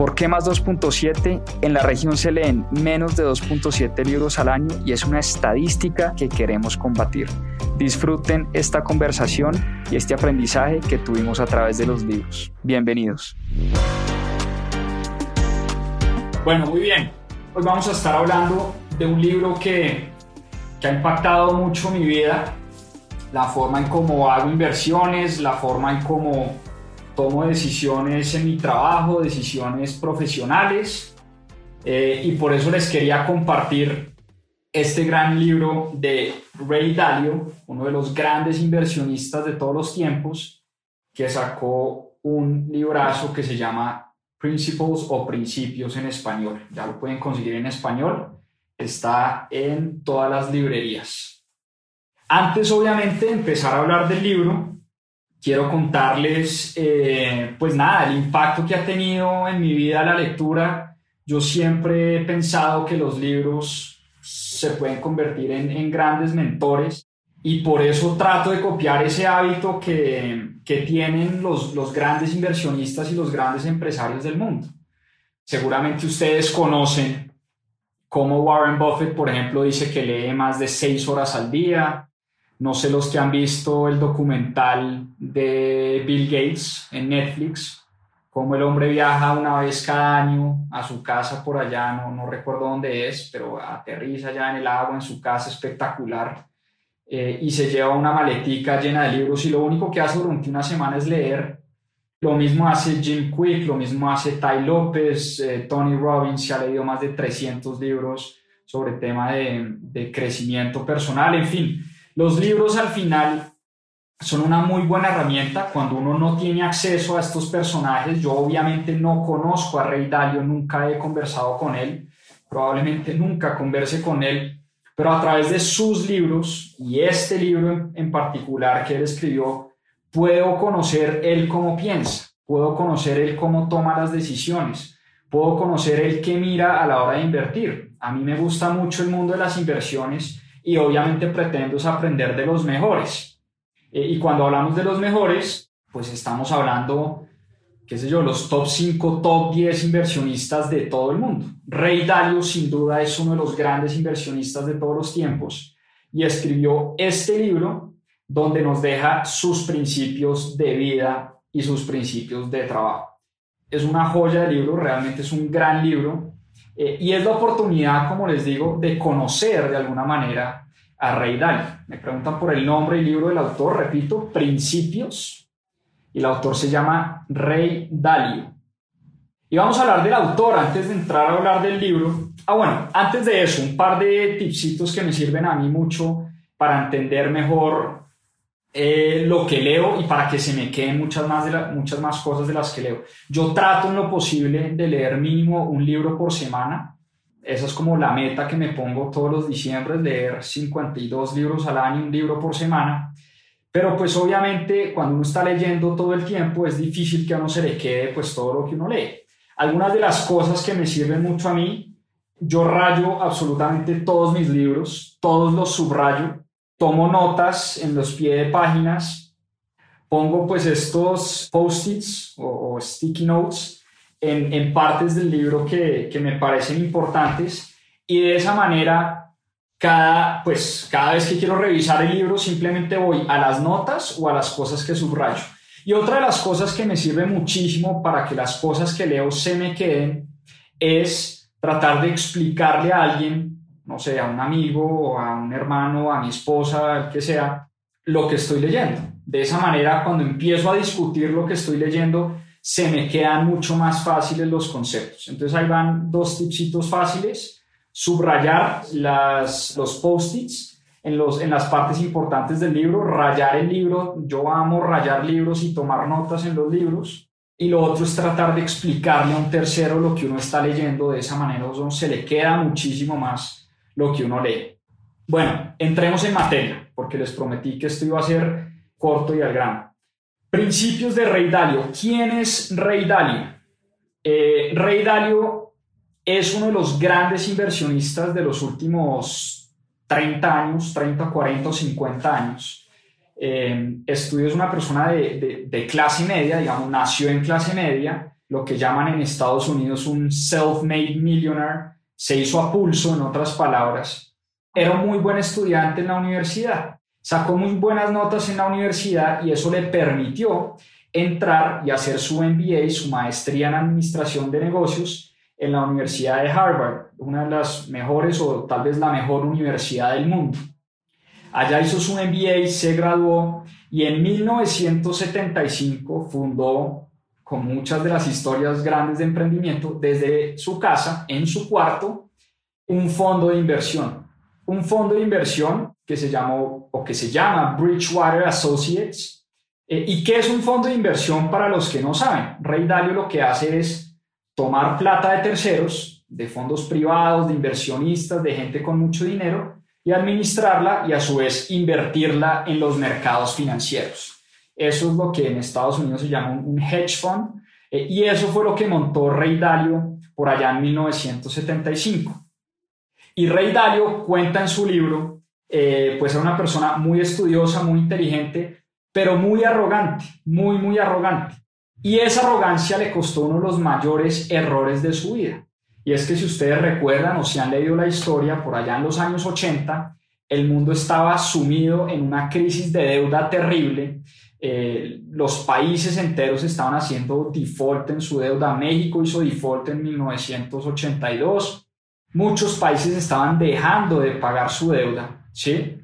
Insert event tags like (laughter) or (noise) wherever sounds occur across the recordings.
¿Por qué más 2.7? En la región se leen menos de 2.7 libros al año y es una estadística que queremos combatir. Disfruten esta conversación y este aprendizaje que tuvimos a través de los libros. Bienvenidos. Bueno, muy bien. Hoy vamos a estar hablando de un libro que, que ha impactado mucho mi vida, la forma en cómo hago inversiones, la forma en cómo tomo decisiones en mi trabajo, decisiones profesionales, eh, y por eso les quería compartir este gran libro de Ray Dalio, uno de los grandes inversionistas de todos los tiempos, que sacó un librazo que se llama Principles o Principios en español. Ya lo pueden conseguir en español, está en todas las librerías. Antes, obviamente, de empezar a hablar del libro, quiero contarles, eh, pues nada, el impacto que ha tenido en mi vida la lectura. Yo siempre he pensado que los libros se pueden convertir en, grandes mentores y por eso trato de copiar ese hábito que, que tienen los, los grandes inversionistas y los grandes empresarios del mundo. Seguramente ustedes conocen cómo Warren Buffett, por ejemplo, dice que lee más de seis horas al día, no sé los que han visto el documental de Bill Gates en Netflix, cómo el hombre viaja una vez cada año a su casa por allá, no, no recuerdo dónde es, pero aterriza allá en el agua, en su casa espectacular, eh, y se lleva una maletica llena de libros y lo único que hace durante una semana es leer. Lo mismo hace Jim Quick, lo mismo hace Ty López, eh, Tony Robbins, se ha leído más de 300 libros sobre tema de, de crecimiento personal, en fin los libros al final son una muy buena herramienta cuando uno no tiene acceso a estos personajes. Yo obviamente no conozco a Rey Dalio, nunca he conversado con él, probablemente nunca converse con él, pero a través de sus libros y este libro en, particular que él escribió, puedo conocer él cómo piensa, puedo conocer él cómo toma las decisiones, puedo conocer él qué mira a la hora de invertir. A mí me gusta mucho el mundo de las inversiones y obviamente pretendo aprender de los mejores. Eh, y cuando hablamos de los mejores, pues estamos hablando, qué sé yo, los top 5, top 10 inversionistas de todo el mundo. Ray Dalio sin duda es uno de los grandes inversionistas de todos los tiempos y escribió este libro donde nos deja sus principios de vida y sus principios de trabajo. Es una joya de libro, realmente es un gran libro eh, y es la oportunidad, como les digo, de conocer de alguna manera a Rey Dalio. Me preguntan por el nombre y libro del autor, repito, Principios, y el autor se llama Rey Dalio. Y vamos a hablar del autor antes de entrar a hablar del libro. Ah, bueno, antes de eso, un par de tipsitos que me sirven a mí mucho para entender mejor eh, lo que leo y para que se me queden muchas más, de muchas más cosas de las que leo. Yo trato en lo posible de leer mínimo un libro por semana. Esa es como la meta que me pongo todos los diciembre, leer 52 libros al año, un libro por semana. Pero pues obviamente cuando uno está leyendo todo el tiempo es difícil que a uno se le quede pues todo lo que uno lee. Algunas de las cosas que me sirven mucho a mí, yo rayo absolutamente todos mis libros, todos los subrayo tomo notas en los pies de páginas, pongo pues estos post-its o, sticky notes en, en, partes del libro que, que, me parecen importantes y de esa manera cada, pues, cada vez que quiero revisar el libro simplemente voy a las notas o a las cosas que subrayo. Y otra de las cosas que me sirve muchísimo para que las cosas que leo se me queden es tratar de explicarle a alguien no sé, a un amigo, a un hermano, a mi esposa, al que sea, lo que estoy leyendo. De esa manera, cuando empiezo a discutir lo que estoy leyendo, se me quedan mucho más fáciles los conceptos. Entonces ahí van dos tipsitos fáciles. Subrayar las, los post-its en, en las partes importantes del libro, rayar el libro. Yo amo rayar libros y tomar notas en los libros. Y lo otro es tratar de explicarle a un tercero lo que uno está leyendo. De esa manera se le queda muchísimo más lo que uno lee. Bueno, entremos en materia, porque les prometí que esto iba a ser corto y al grano. Principios de Rey Dalio. ¿Quién es Rey Dalio? Eh, Rey Dalio es uno de los grandes inversionistas de los últimos 30 años, 30, 40 o 50 años. Eh, Estudio es una persona de, de clase media, digamos, nació en clase media, lo que llaman en Estados Unidos un self-made millionaire, se hizo a pulso, en otras palabras era un muy buen estudiante en la universidad, sacó muy buenas notas en la universidad y eso le permitió entrar y hacer su MBA, su maestría en administración de negocios en la Universidad de Harvard, una de las mejores o tal vez la mejor universidad del mundo. Allá hizo su MBA, se graduó y en 1975 fundó, con muchas de las historias grandes de emprendimiento, desde su casa, en su cuarto, un fondo de inversión un fondo de inversión que se llamó o que se llama Bridgewater Associates. Eh, ¿Y qué es un fondo de inversión para los que no saben? Rey Dalio lo que hace es tomar plata de terceros, de fondos privados, de inversionistas, de gente con mucho dinero y administrarla y a su vez invertirla en los mercados financieros. Eso es lo que en Estados Unidos se llama un hedge fund eh, y eso fue lo que montó Rey Dalio por allá en 1975. Y Rey Dalio cuenta en su libro, eh, pues era una persona muy estudiosa, muy inteligente, pero muy arrogante, muy, muy arrogante. Y esa arrogancia le costó uno de los mayores errores de su vida. Y es que si ustedes recuerdan o si han leído la historia, por allá en los años 80, el mundo estaba sumido en una crisis de deuda terrible. Eh, los países enteros estaban haciendo default en su deuda. México hizo default en 1982 muchos países estaban dejando de pagar su deuda, ¿sí?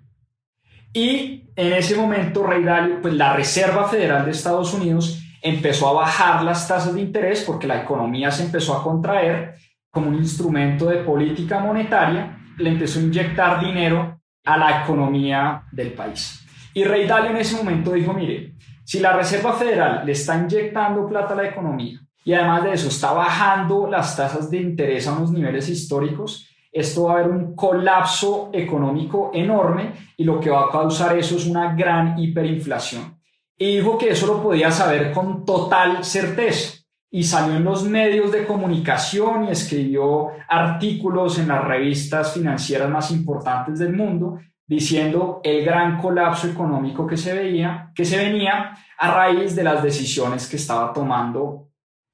Y en ese momento, Rey Dalio, pues la Reserva Federal de Estados Unidos empezó a bajar las tasas de interés porque la economía se empezó a contraer como un instrumento de política monetaria, le empezó a inyectar dinero a la economía del país. Y Rey Dalio en ese momento dijo, mire, si la Reserva Federal le está inyectando plata a la economía y además de eso está bajando las tasas de interés a unos niveles históricos, esto va a haber un colapso económico enorme y lo que va a causar eso es una gran hiperinflación. Y dijo que eso lo podía saber con total certeza y salió en los medios de comunicación y escribió artículos en las revistas financieras más importantes del mundo diciendo el gran colapso económico que se veía, que se venía a raíz de las decisiones que estaba tomando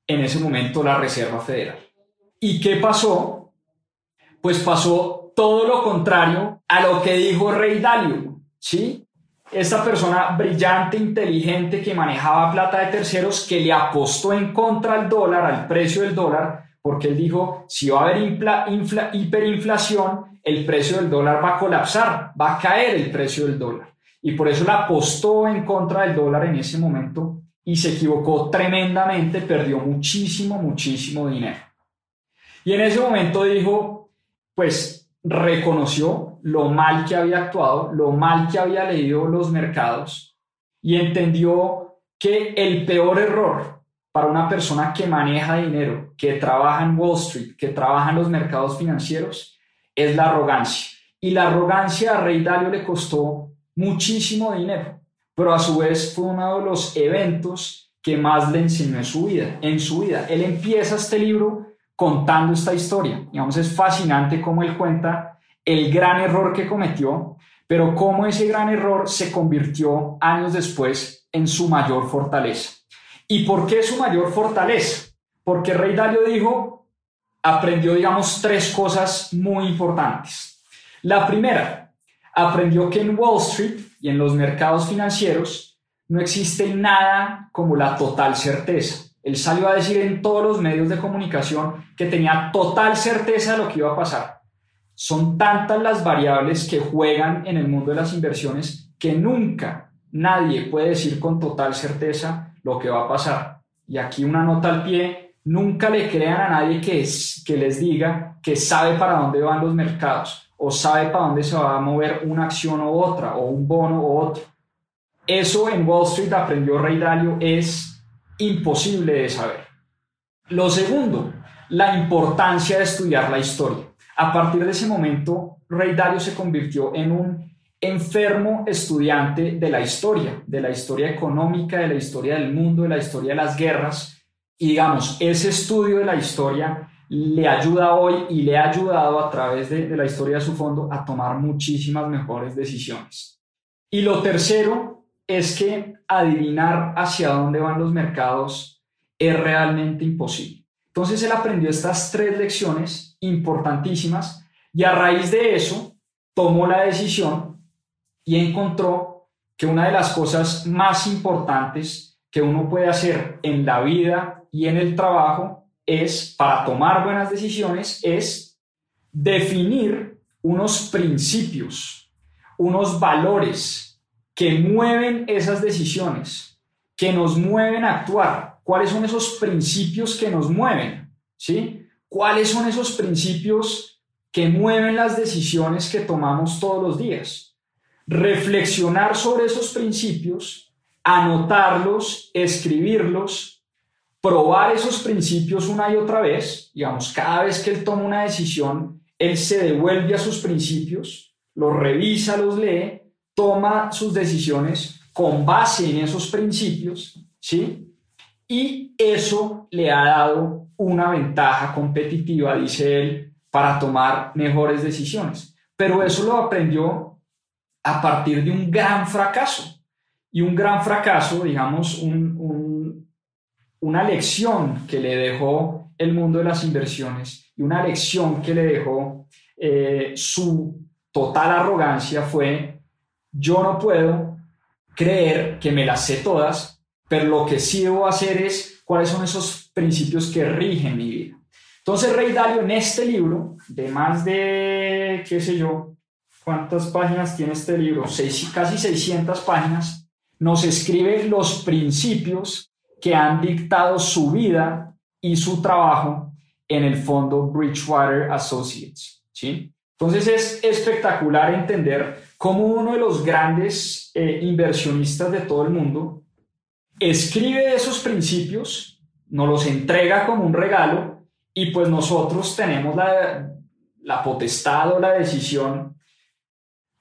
en ese momento la Reserva Federal. ¿Y qué pasó? Pues pasó todo lo contrario a lo que dijo Rey Dalio, ¿sí? Esta persona brillante, inteligente, que manejaba plata de terceros, que le apostó en contra al dólar, al precio del dólar, porque él dijo, si va a haber hiperinflación, el precio del dólar va a colapsar, va a caer el precio del dólar. Y por eso le apostó en contra del dólar en ese momento y se equivocó tremendamente, perdió muchísimo, muchísimo dinero. Y en ese momento dijo, pues reconoció lo mal que había actuado, lo mal que había leído los mercados y entendió que el peor error para una persona que maneja dinero, que trabaja en Wall Street, que trabaja en los mercados financieros, es la arrogancia. Y la arrogancia a Rey Dalio le costó muchísimo dinero pero a su vez fue uno de los eventos que más le enseñó en su vida. En su vida. Él empieza este libro contando esta historia. Digamos, es fascinante cómo él cuenta el gran error que cometió, pero cómo ese gran error se convirtió años después en su mayor fortaleza. ¿Y por qué su mayor fortaleza? Porque Rey Dalio dijo, aprendió, digamos, tres cosas muy importantes. La primera, aprendió que en Wall Street y en los mercados financieros no existe nada como la total certeza. Él salió a decir en todos los medios de comunicación que tenía total certeza de lo que iba a pasar. Son tantas las variables que juegan en el mundo de las inversiones que nunca nadie puede decir con total certeza lo que va a pasar. Y aquí una nota al pie, nunca le crean a nadie que, que les diga que sabe para dónde van los mercados o sabe para dónde se va a mover una acción u otra, o un bono u otro. Eso en Wall Street aprendió Rey Dalio es imposible de saber. Lo segundo, la importancia de estudiar la historia. A partir de ese momento, Rey Dalio se convirtió en un enfermo estudiante de la historia, de la historia económica, de la historia del mundo, de la historia de las guerras. Y digamos, ese estudio de la historia le ayuda hoy y le ha ayudado a través de, de la historia de su fondo a tomar muchísimas mejores decisiones. Y lo tercero es que adivinar hacia dónde van los mercados es realmente imposible. Entonces él aprendió estas tres lecciones importantísimas y a raíz de eso tomó la decisión y encontró que una de las cosas más importantes que uno puede hacer en la vida y en el trabajo es, para tomar buenas decisiones, es definir unos principios, unos valores que mueven esas decisiones, que nos mueven a actuar. ¿Cuáles son esos principios que nos mueven? ¿Sí? ¿Cuáles son esos principios que mueven las decisiones que tomamos todos los días? Reflexionar sobre esos principios, anotarlos, escribirlos, probar esos principios una y otra vez. Digamos, cada vez que él toma una decisión, él se devuelve a sus principios, los revisa, los lee toma sus decisiones con base en esos principios, ¿sí? Y eso le ha dado una ventaja competitiva, dice él, para tomar mejores decisiones. Pero eso lo aprendió a partir de un gran fracaso. Y un gran fracaso, digamos, una lección que le dejó el mundo de las inversiones y una lección que le dejó eh, su total arrogancia fue yo no puedo creer que me las sé todas, pero lo que sí debo hacer es cuáles son esos principios que rigen mi vida. Entonces, Rey Dalio en este libro, de más de, qué sé yo, ¿cuántas páginas tiene este libro? Seis, casi 600 páginas, nos escribe los principios que han dictado su vida y su trabajo en el fondo Bridgewater Associates. ¿sí? Entonces es espectacular entender cómo uno de los grandes eh, inversionistas de todo el mundo escribe esos principios, nos los entrega como un regalo y pues nosotros tenemos la, la potestad o la decisión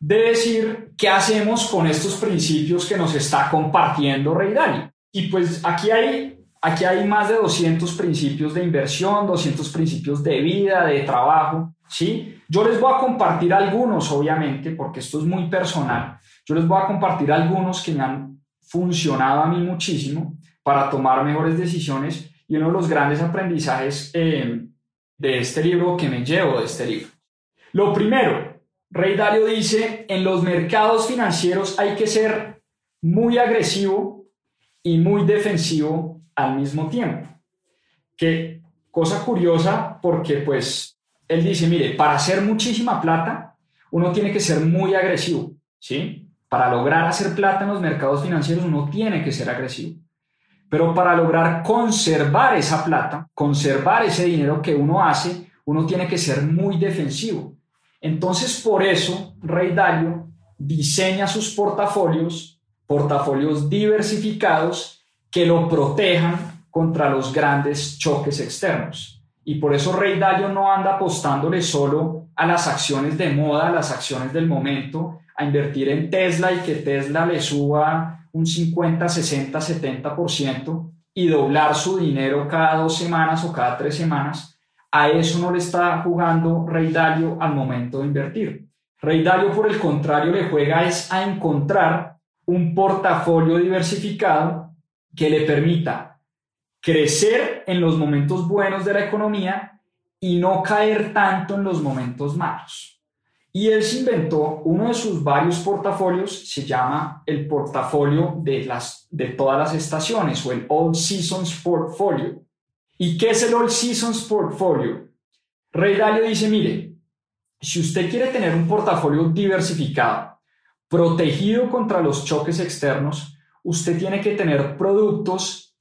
de decir qué hacemos con estos principios que nos está compartiendo Rey Dani. Y pues aquí hay, aquí hay más de 200 principios de inversión, 200 principios de vida, de trabajo, ¿sí? Yo les voy a compartir algunos, obviamente, porque esto es muy personal. Yo les voy a compartir algunos que me han funcionado a mí muchísimo para tomar mejores decisiones y uno de los grandes aprendizajes eh, de este libro que me llevo de este libro. Lo primero, Rey Dalio dice, en los mercados financieros hay que ser muy agresivo y muy defensivo al mismo tiempo. Que cosa curiosa porque pues él dice, mire, para hacer muchísima plata, uno tiene que ser muy agresivo, ¿sí? Para lograr hacer plata en los mercados financieros, uno tiene que ser agresivo. Pero para lograr conservar esa plata, conservar ese dinero que uno hace, uno tiene que ser muy defensivo. Entonces, por eso, Rey Dalio diseña sus portafolios, portafolios diversificados que lo protejan contra los grandes choques externos. Y por eso Rey Dalio no anda apostándole solo a las acciones de moda, a las acciones del momento, a invertir en Tesla y que Tesla le suba un 50, 60, 70% y doblar su dinero cada dos semanas o cada tres semanas. A eso no le está jugando Rey Dalio al momento de invertir. Rey Dalio, por el contrario, le juega es a encontrar un portafolio diversificado que le permita crecer en los momentos buenos de la economía y no caer tanto en los momentos malos. Y él se inventó uno de sus varios portafolios, se llama el portafolio de, las, de todas las estaciones o el All Seasons Portfolio. ¿Y qué es el All Seasons Portfolio? Rey Dalio dice, mire, si usted quiere tener un portafolio diversificado, protegido contra los choques externos, usted tiene que tener productos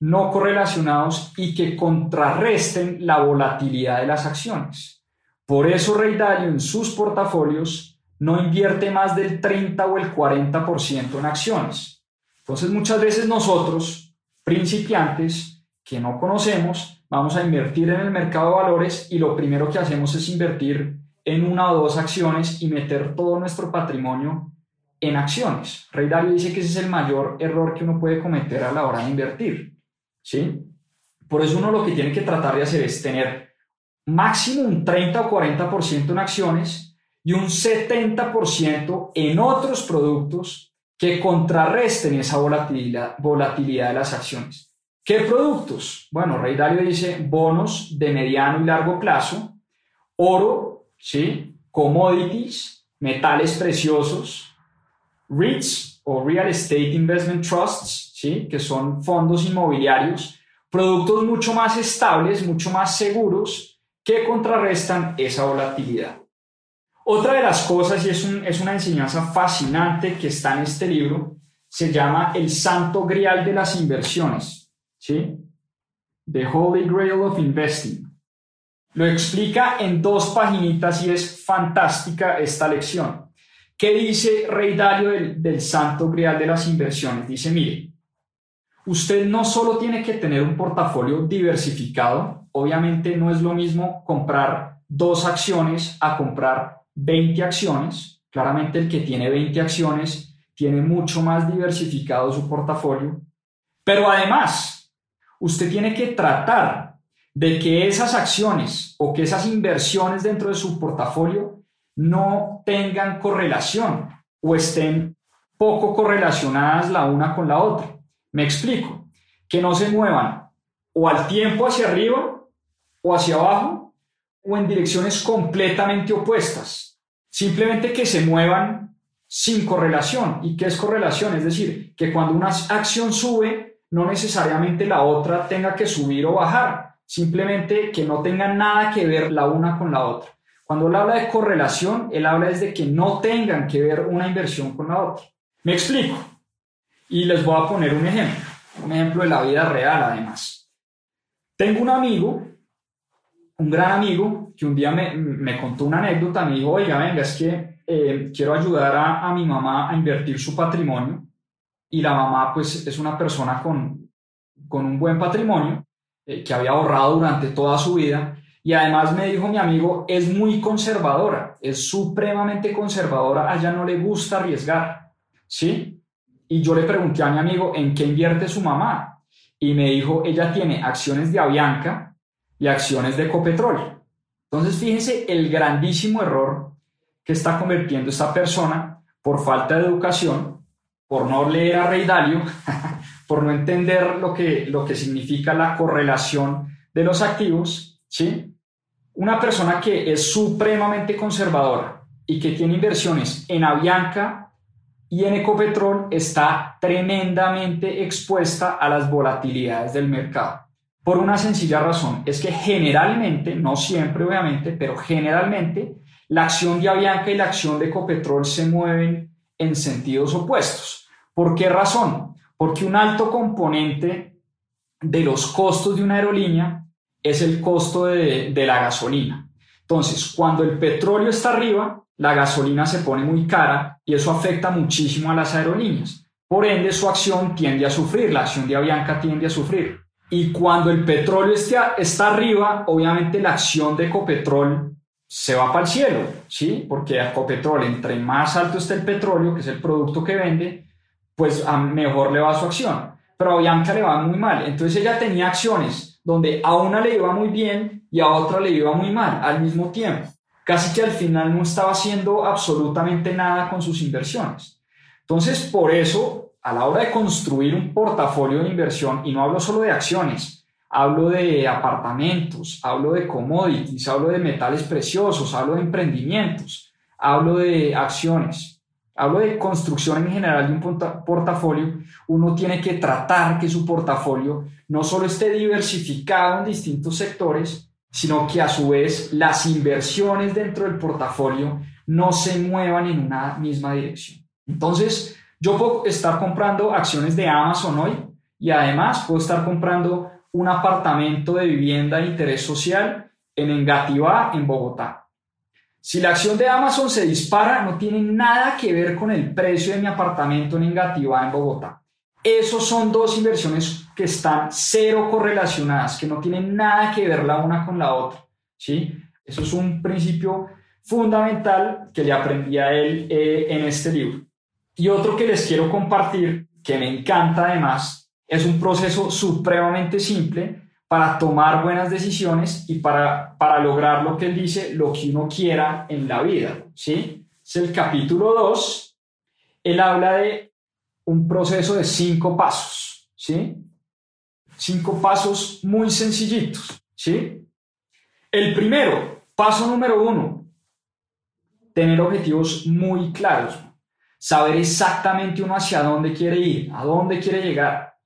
no correlacionados y que contrarresten la volatilidad de las acciones. Por eso Rey Dalio en sus portafolios no invierte más del 30 o el 40% en acciones. Entonces muchas veces nosotros, principiantes, que no conocemos, vamos a invertir en el mercado de valores y lo primero que hacemos es invertir en una o dos acciones y meter todo nuestro patrimonio en acciones. Rey Dario dice que ese es el mayor error que uno puede cometer a la hora de invertir. ¿sí? Por eso uno lo que tiene que tratar de hacer es tener máximo un 30 o 40% en acciones y un 70% en otros productos que contrarresten esa volatilidad, volatilidad de las acciones. ¿Qué productos? Bueno, Rey Dalio dice bonos de mediano y largo plazo, oro, ¿sí? commodities, metales preciosos, REITs o Real Estate Investment Trusts, ¿sí? que son fondos inmobiliarios, productos mucho más estables, mucho más seguros que contrarrestan esa volatilidad. Otra de las cosas, y es, es una enseñanza fascinante que está en este libro, se llama el santo grial de las inversiones, ¿sí? The Holy Grail of Investing. Lo explica en dos paginitas y es fantástica esta lección. ¿Qué dice Rey Dario del, del santo grial de las inversiones? Dice, mire, usted no solo tiene que tener un portafolio diversificado, obviamente no es lo mismo comprar dos acciones a comprar 20 acciones. Claramente el que tiene 20 acciones tiene mucho más diversificado su portafolio. Pero además, usted tiene que tratar de que esas acciones o que esas inversiones dentro de su portafolio no tengan correlación o estén poco correlacionadas la una con la otra. Me explico, que no se muevan o al tiempo hacia arriba o hacia abajo o en direcciones completamente opuestas. Simplemente que se muevan sin correlación. ¿Y qué es correlación? Es decir, que cuando una acción sube, no necesariamente la otra tenga que subir o bajar. Simplemente que no tengan nada que ver la una con la otra. Cuando él habla de correlación, él habla de que no tengan que ver una inversión con la otra. Me explico. Y les voy a poner un ejemplo, un ejemplo de la vida real además. Tengo un amigo, un gran amigo, que un día me, contó una anécdota, me dijo, oiga, venga, es que eh, quiero ayudar a, a mi mamá a invertir su patrimonio y la mamá pues es una persona con, con un buen patrimonio eh, que había ahorrado durante toda su vida y además me dijo mi amigo, es muy conservadora, es supremamente conservadora, a ella no le gusta arriesgar, ¿sí? Y yo le pregunté a mi amigo en qué invierte su mamá. Y me dijo, ella tiene acciones de Avianca y acciones de Ecopetrol. Entonces, fíjense el grandísimo error que está convirtiendo esta persona por falta de educación, por no leer a Rey Dalio, (laughs) por no entender lo que, lo que significa la correlación de los activos, ¿sí? Una persona que es supremamente conservadora y que tiene inversiones en Avianca y en Ecopetrol está tremendamente expuesta a las volatilidades del mercado. Por una sencilla razón, es que generalmente, no siempre obviamente, pero generalmente la acción de Avianca y la acción de Ecopetrol se mueven en sentidos opuestos. ¿Por qué razón? Porque un alto componente de los costos de una aerolínea es el costo de, de la gasolina. Entonces, cuando el petróleo está arriba, la gasolina se pone muy cara y eso afecta muchísimo a las aerolíneas. Por ende, su acción tiende a sufrir, la acción de Avianca tiende a sufrir. Y cuando el petróleo está, arriba, obviamente la acción de Ecopetrol se va para el cielo, ¿sí? Porque Ecopetrol, entre más alto esté el petróleo, que es el producto que vende, pues mejor le va su acción. Pero a Avianca le va muy mal. Entonces ella tenía acciones donde a una le iba muy bien y a otra le iba muy mal al mismo tiempo casi que al final no estaba haciendo absolutamente nada con sus inversiones. Entonces, por eso, a la hora de construir un portafolio de inversión, y no hablo solo de acciones, hablo de apartamentos, hablo de commodities, hablo de metales preciosos, hablo de emprendimientos, hablo de acciones, hablo de construcción en general de un portafolio, uno tiene que tratar que su portafolio no solo esté diversificado en distintos sectores, sino que a su vez las inversiones dentro del portafolio no se muevan en una misma dirección. Entonces, yo puedo estar comprando acciones de Amazon hoy y además puedo estar comprando un apartamento de vivienda de interés social en Engativá, en Bogotá. Si la acción de Amazon se dispara, no tiene nada que ver con el precio de mi apartamento en Engativá, en Bogotá. Esos son dos inversiones que están cero correlacionadas, que no tienen nada que ver la una con la otra. ¿sí? Eso es un principio fundamental que le aprendí a él eh, en este libro. Y otro que les quiero compartir, que me encanta además, es un proceso supremamente simple para tomar buenas decisiones y para, para lograr lo que él dice, lo que uno quiera en la vida. ¿sí? Es el capítulo 2. Él habla de un proceso de cinco pasos. ¿sí? Cinco pasos muy sencillitos. ¿sí? El primero, paso número uno, tener objetivos muy claros. Saber exactamente uno hacia dónde quiere ir, a dónde quiere llegar.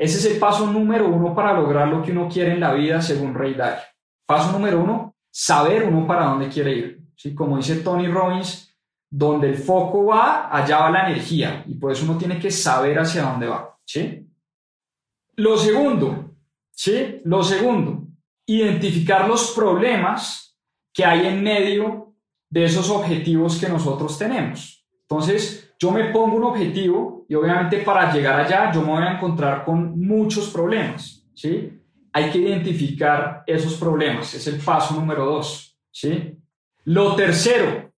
Ese es el paso número uno para lograr lo que uno quiere en la vida, según Ray Dalio. Paso número uno, saber uno para dónde quiere ir. ¿sí? Como dice Tony Robbins, donde el foco va, allá va la energía. Y por eso uno tiene que saber hacia dónde va. ¿sí? Lo segundo, ¿sí? Lo segundo, identificar los problemas que hay en medio de esos objetivos que nosotros tenemos. Entonces, yo me pongo un objetivo y obviamente para llegar allá yo me voy a encontrar con muchos problemas, ¿sí? Hay que identificar esos problemas, es el paso número dos, ¿sí? Lo tercero,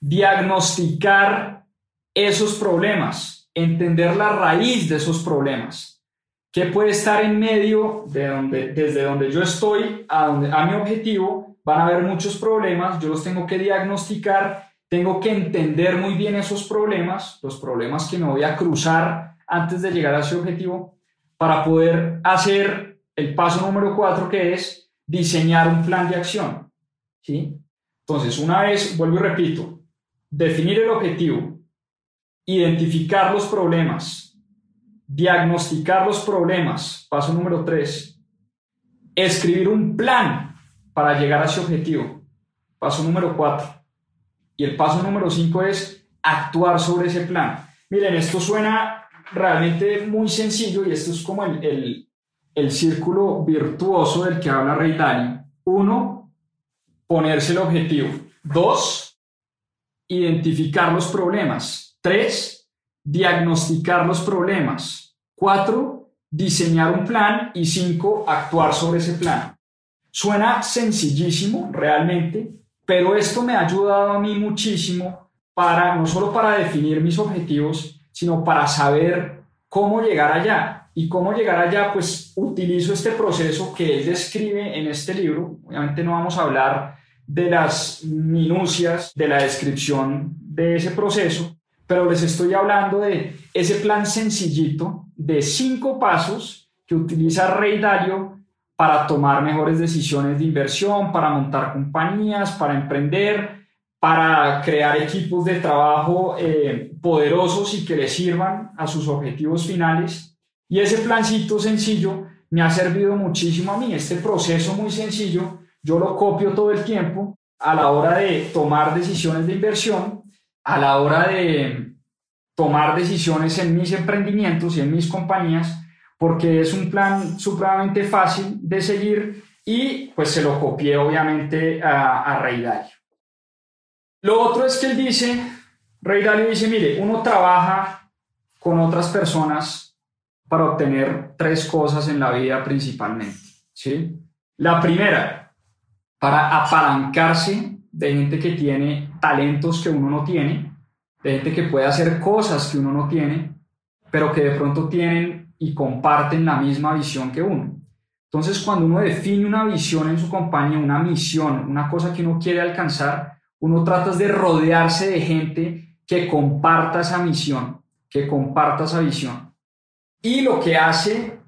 diagnosticar esos problemas, entender la raíz de esos problemas. ¿Qué puede estar en medio de donde, desde donde yo estoy a, donde, a mi objetivo? Van a haber muchos problemas, yo los tengo que diagnosticar tengo que entender muy bien esos problemas, los problemas que me voy a cruzar antes de llegar a ese objetivo, para poder hacer el paso número cuatro, que es diseñar un plan de acción. ¿sí? Entonces, una vez, vuelvo y repito, definir el objetivo, identificar los problemas, diagnosticar los problemas, paso número tres, escribir un plan para llegar a ese objetivo, paso número cuatro, y el paso número cinco es actuar sobre ese plan. Miren, esto suena realmente muy sencillo y esto es como el, el, círculo virtuoso del que habla Rey Dani. Uno, ponerse el objetivo. Dos, identificar los problemas. Tres, diagnosticar los problemas. Cuatro, diseñar un plan. Y cinco, actuar sobre ese plan. Suena sencillísimo, realmente, pero esto me ha ayudado a mí muchísimo para, no solo para definir mis objetivos, sino para saber cómo llegar allá. Y cómo llegar allá, pues utilizo este proceso que él describe en este libro. Obviamente no vamos a hablar de las minucias de la descripción de ese proceso, pero les estoy hablando de ese plan sencillito de cinco pasos que utiliza Rey Dalio para tomar mejores decisiones de inversión, para montar compañías, para emprender, para crear equipos de trabajo eh, poderosos y que le sirvan a sus objetivos finales. Y ese plancito sencillo me ha servido muchísimo a mí. Este proceso muy sencillo, yo lo copio todo el tiempo a la hora de tomar decisiones de inversión, a la hora de tomar decisiones en mis emprendimientos y en mis compañías porque es un plan supremamente fácil de seguir y pues se lo copié obviamente a, a Rey Dalio. Lo otro es que él dice, Rey Dalio dice, mire, uno trabaja con otras personas para obtener tres cosas en la vida principalmente. ¿sí? La primera, para apalancarse de gente que tiene talentos que uno no tiene, de gente que puede hacer cosas que uno no tiene, pero que de pronto tienen y comparten la misma visión que uno. Entonces, cuando uno define una visión en su compañía, una misión, una cosa que uno quiere alcanzar, uno trata de rodearse de gente que comparta esa misión, que comparta esa visión. Y lo que hace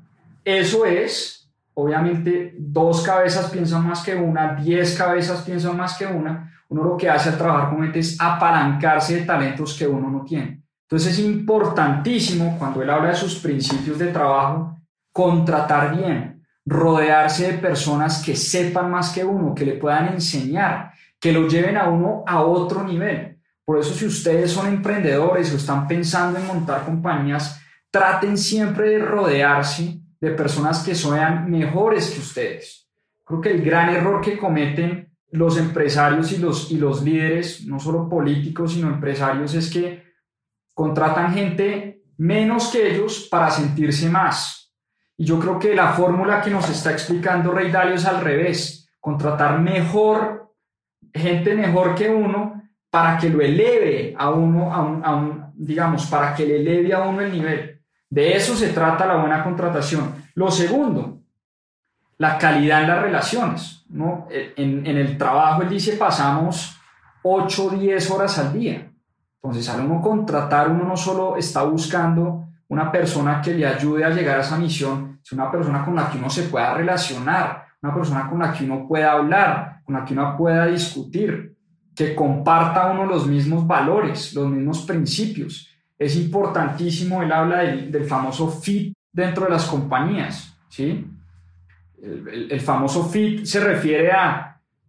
eso es, obviamente, dos cabezas piensan más que una, diez cabezas piensan más que una. Uno lo que hace al trabajar con gente es apalancarse de talentos que uno no tiene. Entonces es importantísimo cuando él habla de sus principios de trabajo, contratar bien, rodearse de personas que sepan más que uno, que le puedan enseñar, que lo lleven a uno a otro nivel. Por eso si ustedes son emprendedores o están pensando en montar compañías, traten siempre de rodearse de personas que sean mejores que ustedes. Creo que el gran error que cometen los empresarios y los, y los líderes, no solo políticos, sino empresarios, es que contratan gente menos que ellos para sentirse más. Y yo creo que la fórmula que nos está explicando Rey Dalio es al revés, contratar mejor, gente mejor que uno para que lo eleve a uno, a un, digamos, para que le eleve a uno el nivel. De eso se trata la buena contratación. Lo segundo, la calidad en las relaciones. ¿no? En, en el trabajo, él dice, pasamos 8 o 10 horas al día. Entonces, al uno contratar, uno no solo está buscando una persona que le ayude a llegar a esa misión, sino una persona con la que uno se pueda relacionar, una persona con la que uno pueda hablar, con la que uno pueda discutir, que comparta uno los mismos valores, los mismos principios. Es importantísimo, él habla del, del famoso fit dentro de las compañías, ¿sí? El, el, famoso fit se refiere a,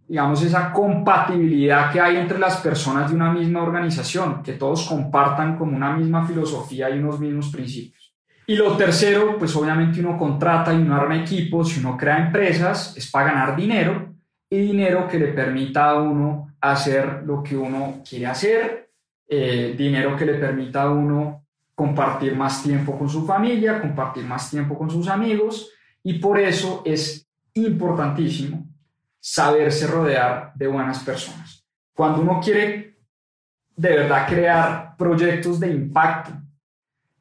digamos, esa compatibilidad que hay entre las personas de una misma organización, que todos compartan como una misma filosofía y unos mismos principios. Y lo tercero, pues obviamente uno contrata y uno arma equipos y uno crea empresas, es para ganar dinero y dinero que le permita a uno hacer lo que uno quiere hacer, eh, dinero que le permita a uno compartir más tiempo con su familia, compartir más tiempo con sus amigos y por eso es importantísimo saberse rodear de buenas personas. Cuando uno quiere de verdad crear proyectos de impacto,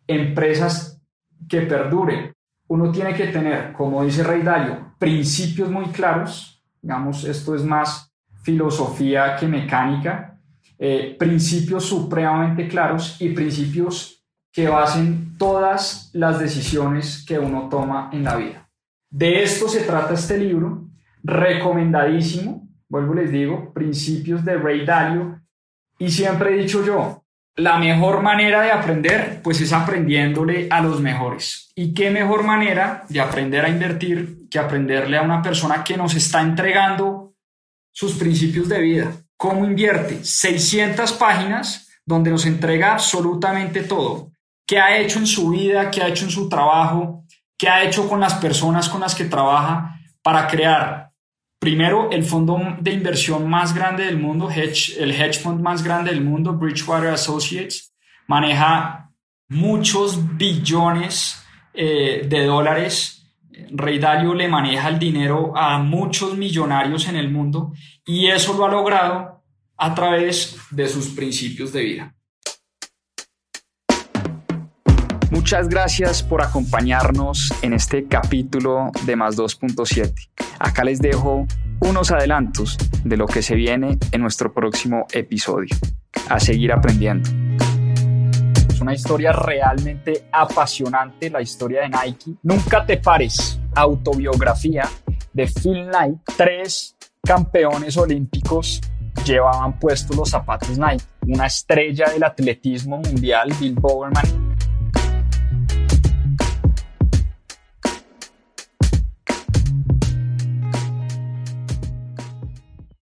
empresas que perduren, uno tiene que tener, como dice Rey Dalio, principios muy claros, digamos, esto es más filosofía que mecánica, eh, principios supremamente claros y principios que basen todas las decisiones que uno toma en la vida. De esto se trata este libro, recomendadísimo, vuelvo les digo, Principios de Ray Dalio, y siempre he dicho yo, la mejor manera de aprender, pues es aprendiéndole a los mejores. ¿Y qué mejor manera de aprender a invertir que aprenderle a una persona que nos está entregando sus principios de vida? ¿Cómo invierte? 600 páginas donde nos entrega absolutamente todo. ¿Qué ha hecho en su vida? ¿Qué ha hecho en su trabajo? ¿Qué ha hecho con las personas con las que trabaja para crear, primero, el fondo de inversión más grande del mundo, el hedge fund más grande del mundo, Bridgewater Associates, maneja muchos billones eh, de dólares. Rey Dalio le maneja el dinero a muchos millonarios en el mundo y eso lo ha logrado a través de sus principios de vida. Muchas gracias por acompañarnos en este capítulo de Más 2.7. Acá les dejo unos adelantos de lo que se viene en nuestro próximo episodio. A seguir aprendiendo. Es una historia realmente apasionante, la historia de Nike. Nunca te pares. Autobiografía de Phil Knight. Tres campeones olímpicos llevaban puestos los zapatos Nike. Una estrella del atletismo mundial, Bill Bowerman